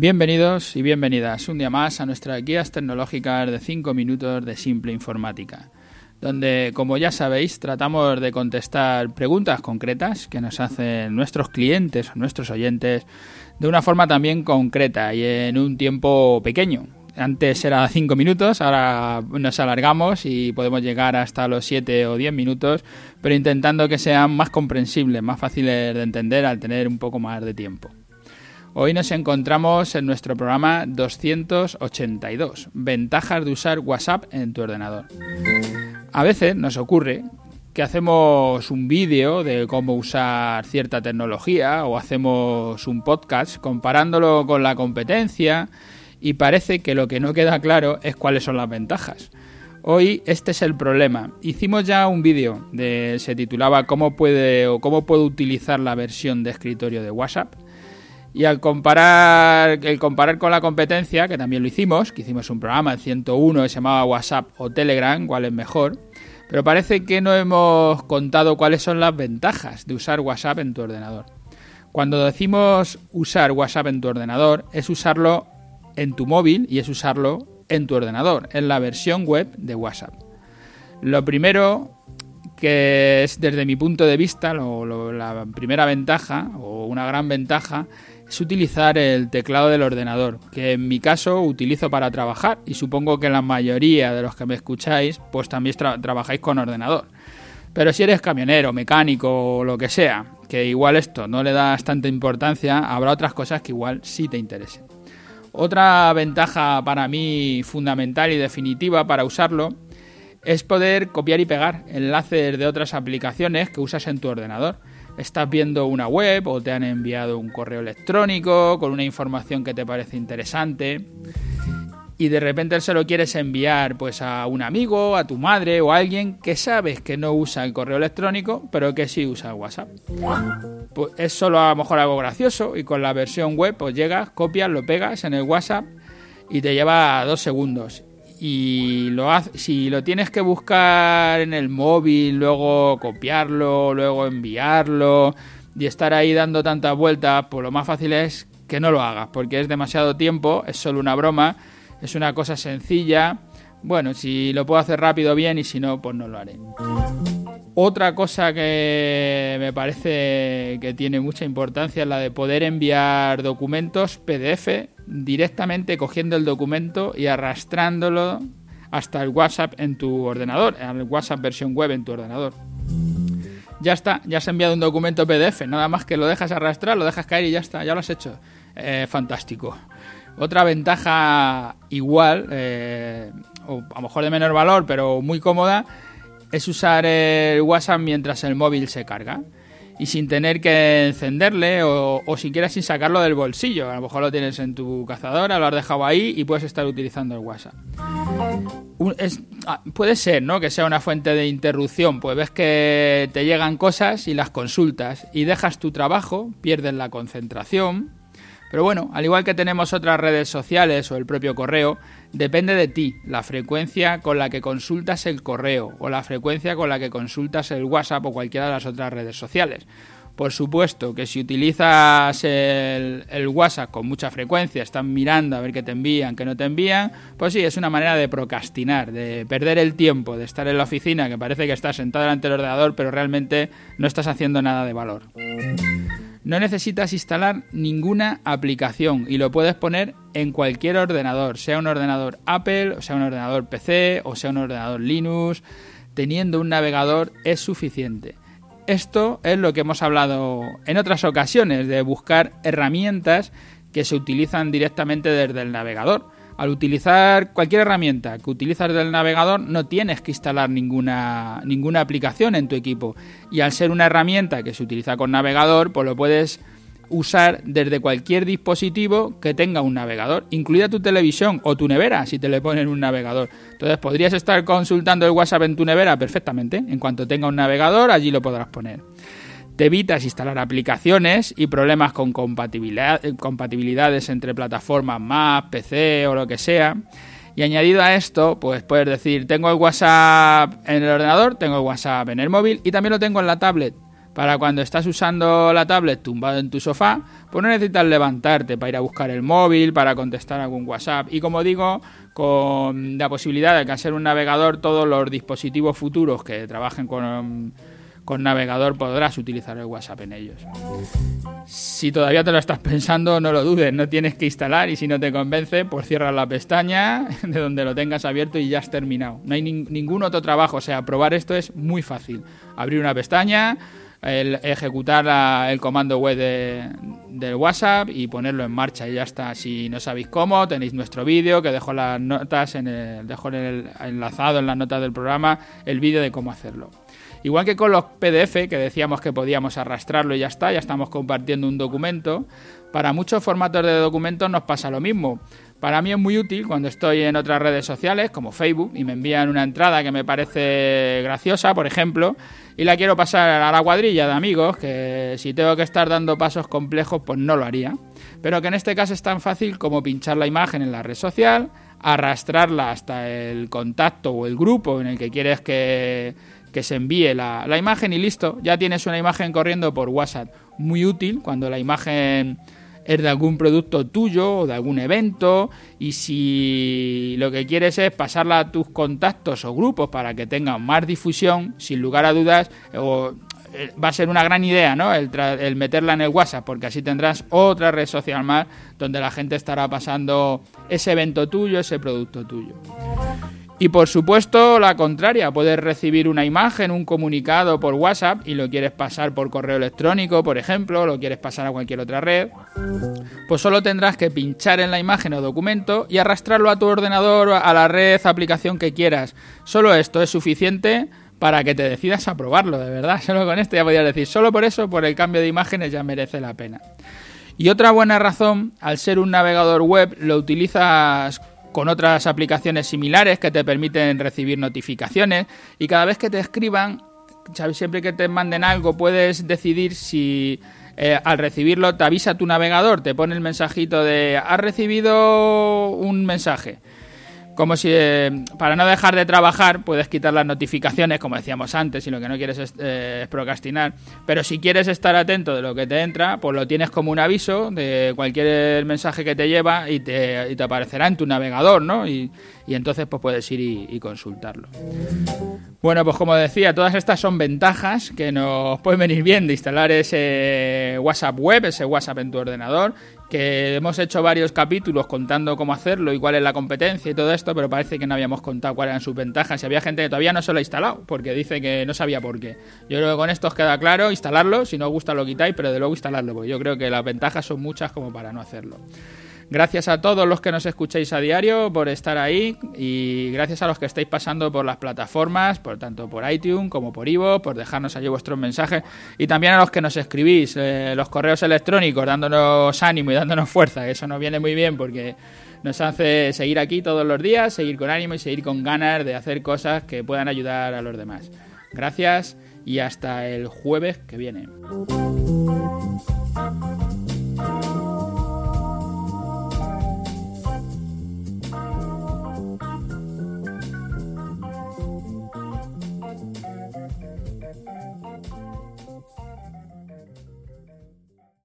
Bienvenidos y bienvenidas un día más a nuestras guías tecnológicas de 5 minutos de simple informática, donde, como ya sabéis, tratamos de contestar preguntas concretas que nos hacen nuestros clientes o nuestros oyentes de una forma también concreta y en un tiempo pequeño. Antes era 5 minutos, ahora nos alargamos y podemos llegar hasta los 7 o 10 minutos, pero intentando que sean más comprensibles, más fáciles de entender al tener un poco más de tiempo. Hoy nos encontramos en nuestro programa 282, ventajas de usar WhatsApp en tu ordenador. A veces nos ocurre que hacemos un vídeo de cómo usar cierta tecnología o hacemos un podcast comparándolo con la competencia y parece que lo que no queda claro es cuáles son las ventajas. Hoy este es el problema. Hicimos ya un vídeo de se titulaba cómo puede o cómo puedo utilizar la versión de escritorio de WhatsApp y al comparar, el comparar con la competencia, que también lo hicimos, que hicimos un programa, el 101, que se llamaba WhatsApp o Telegram, cuál es mejor, pero parece que no hemos contado cuáles son las ventajas de usar WhatsApp en tu ordenador. Cuando decimos usar WhatsApp en tu ordenador, es usarlo en tu móvil y es usarlo en tu ordenador, en la versión web de WhatsApp. Lo primero que es desde mi punto de vista la primera ventaja o una gran ventaja es utilizar el teclado del ordenador, que en mi caso utilizo para trabajar y supongo que la mayoría de los que me escucháis pues también trabajáis con ordenador. Pero si eres camionero, mecánico o lo que sea, que igual esto no le das tanta importancia, habrá otras cosas que igual sí te interesen. Otra ventaja para mí fundamental y definitiva para usarlo es poder copiar y pegar enlaces de otras aplicaciones que usas en tu ordenador estás viendo una web o te han enviado un correo electrónico con una información que te parece interesante y de repente se lo quieres enviar pues a un amigo, a tu madre o a alguien que sabes que no usa el correo electrónico, pero que sí usa WhatsApp. Pues es solo a lo mejor algo gracioso y con la versión web pues llegas, copias, lo pegas en el WhatsApp y te lleva dos segundos y lo si lo tienes que buscar en el móvil, luego copiarlo, luego enviarlo y estar ahí dando tantas vueltas, pues lo más fácil es que no lo hagas, porque es demasiado tiempo, es solo una broma, es una cosa sencilla. Bueno, si lo puedo hacer rápido, bien, y si no, pues no lo haré. Otra cosa que me parece que tiene mucha importancia es la de poder enviar documentos PDF directamente cogiendo el documento y arrastrándolo hasta el WhatsApp en tu ordenador, el WhatsApp versión web en tu ordenador. Ya está, ya has enviado un documento PDF, nada más que lo dejas arrastrar, lo dejas caer y ya está, ya lo has hecho. Eh, fantástico. Otra ventaja igual, eh, o a lo mejor de menor valor, pero muy cómoda, es usar el WhatsApp mientras el móvil se carga y sin tener que encenderle o, o, siquiera sin sacarlo del bolsillo. A lo mejor lo tienes en tu cazadora, lo has dejado ahí y puedes estar utilizando el WhatsApp. Ah, puede ser, ¿no? Que sea una fuente de interrupción, pues ves que te llegan cosas y las consultas y dejas tu trabajo, pierdes la concentración. Pero bueno, al igual que tenemos otras redes sociales o el propio correo, Depende de ti la frecuencia con la que consultas el correo o la frecuencia con la que consultas el WhatsApp o cualquiera de las otras redes sociales. Por supuesto que si utilizas el, WhatsApp con mucha frecuencia, están mirando a ver qué te envían, qué no te envían, pues sí, es una manera de procrastinar, de perder el tiempo, de estar en la oficina, que parece que estás sentado delante del ordenador, pero realmente no estás haciendo nada de valor. No necesitas instalar ninguna aplicación y lo puedes poner en cualquier ordenador, sea un ordenador Apple, o sea un ordenador PC, o sea un ordenador Linux. Teniendo un navegador es suficiente. Esto es lo que hemos hablado en otras ocasiones, de buscar herramientas que se utilizan directamente desde el navegador al utilizar cualquier herramienta que utilizas del navegador no tienes que instalar ninguna, ninguna aplicación en tu equipo. Y al ser una herramienta que se utiliza con navegador, pues lo puedes usar desde cualquier dispositivo que tenga un navegador, incluida tu televisión o tu nevera, si te le ponen un navegador. Entonces podrías estar consultando el WhatsApp en tu nevera perfectamente. En cuanto tenga un navegador, allí lo podrás poner. Te evitas instalar aplicaciones y problemas con compatibilidad, compatibilidades entre plataformas Mac, PC o lo que sea. Y añadido a esto, pues puedes decir, tengo el WhatsApp en el ordenador, tengo el WhatsApp en el móvil y también lo tengo en la tablet. para cuando estás usando la tablet tumbado en tu sofá, pues no necesitas levantarte para ir a buscar el móvil, para contestar algún WhatsApp. Y como digo, con la posibilidad de que al ser un navegador todos los dispositivos futuros que trabajen con con navegador podrás utilizar el WhatsApp en ellos. Si todavía te lo estás pensando, no lo dudes, no tienes que instalar y si no te convence, pues cierras la pestaña de donde lo tengas abierto y ya has terminado. No hay ningún otro trabajo, o sea, probar esto es muy fácil. Abrir una pestaña, ejecutar el comando web de, del WhatsApp y ponerlo en marcha y ya está. Si no sabéis cómo, tenéis nuestro vídeo que dejo las notas en el, dejo en el, enlazado en las notas del programa el vídeo de cómo hacerlo. Igual que con los PDF, que decíamos que podíamos arrastrarlo y ya está, ya estamos compartiendo un documento, para muchos formatos de documentos nos pasa lo mismo. Para mí es muy útil cuando estoy en otras redes sociales, como Facebook, y me envían una entrada que me parece graciosa, por ejemplo, y la quiero pasar a la cuadrilla de amigos, que si tengo que estar dando pasos complejos, pues no lo haría. Pero que en este caso es tan fácil como pinchar la imagen en la red social, arrastrarla hasta el contacto o el grupo en el que quieres que que se envíe la, imagen y listo, ya tienes una imagen corriendo por WhatsApp. Muy útil cuando la imagen es de algún producto tuyo o de algún evento y si lo que quieres es pasarla a tus contactos o grupos para que tengan más difusión, sin lugar a dudas, o, eh, va a ser una gran idea, ¿no? El, el, meterla en el WhatsApp, porque así tendrás otra red social más donde la gente estará pasando ese evento tuyo, ese producto tuyo. Y por supuesto, la contraria, puedes recibir una imagen, un comunicado por WhatsApp y lo quieres pasar por correo electrónico, por ejemplo, lo quieres pasar a cualquier otra red, pues solo tendrás que pinchar en la imagen o documento y arrastrarlo a tu ordenador, a la red, aplicación que quieras. Solo esto es suficiente para que te decidas a probarlo, de verdad. Solo con esto ya podrías decir, solo por eso, por el cambio de imágenes ya merece la pena. Y otra buena razón, al ser un navegador web, lo utilizas con otras aplicaciones similares que te permiten recibir notificaciones. Y cada vez que te escriban, siempre que te manden algo puedes decidir si eh, al recibirlo te avisa tu navegador, te pone el mensajito de has recibido un mensaje como si eh, para no dejar de trabajar puedes quitar las notificaciones, como decíamos antes, si lo que no quieres es, eh, procrastinar. Pero si quieres estar atento de lo que te entra, pues lo tienes como un aviso de cualquier mensaje que te lleva y te, y aparecerá en tu navegador, ¿no? Y, y entonces pues puedes ir y, consultarlo. Bueno, pues como decía, todas estas son ventajas que nos pueden venir bien de instalar ese WhatsApp web, ese WhatsApp en tu ordenador, que hemos hecho varios capítulos contando cómo hacerlo y cuál es la competencia y todo esto, pero parece que no habíamos contado cuáles eran sus ventajas y había gente que todavía no se lo ha instalado porque dice que no sabía por qué. Yo creo que con esto os queda claro, instalarlo, si no os gusta lo quitáis, pero de luego instalarlo, porque yo creo que las ventajas son muchas como para no hacerlo. Gracias a todos los que nos escucháis a diario por estar ahí y gracias a los que estáis pasando por las plataformas, por tanto por iTunes como por Ivo, por dejarnos allí vuestros mensajes y también a los que nos escribís eh, los correos electrónicos dándonos ánimo y dándonos fuerza, eso nos viene muy bien porque nos hace seguir aquí todos los días, seguir con ánimo y seguir con ganas de hacer cosas que puedan ayudar a los demás. Gracias y hasta el jueves que viene.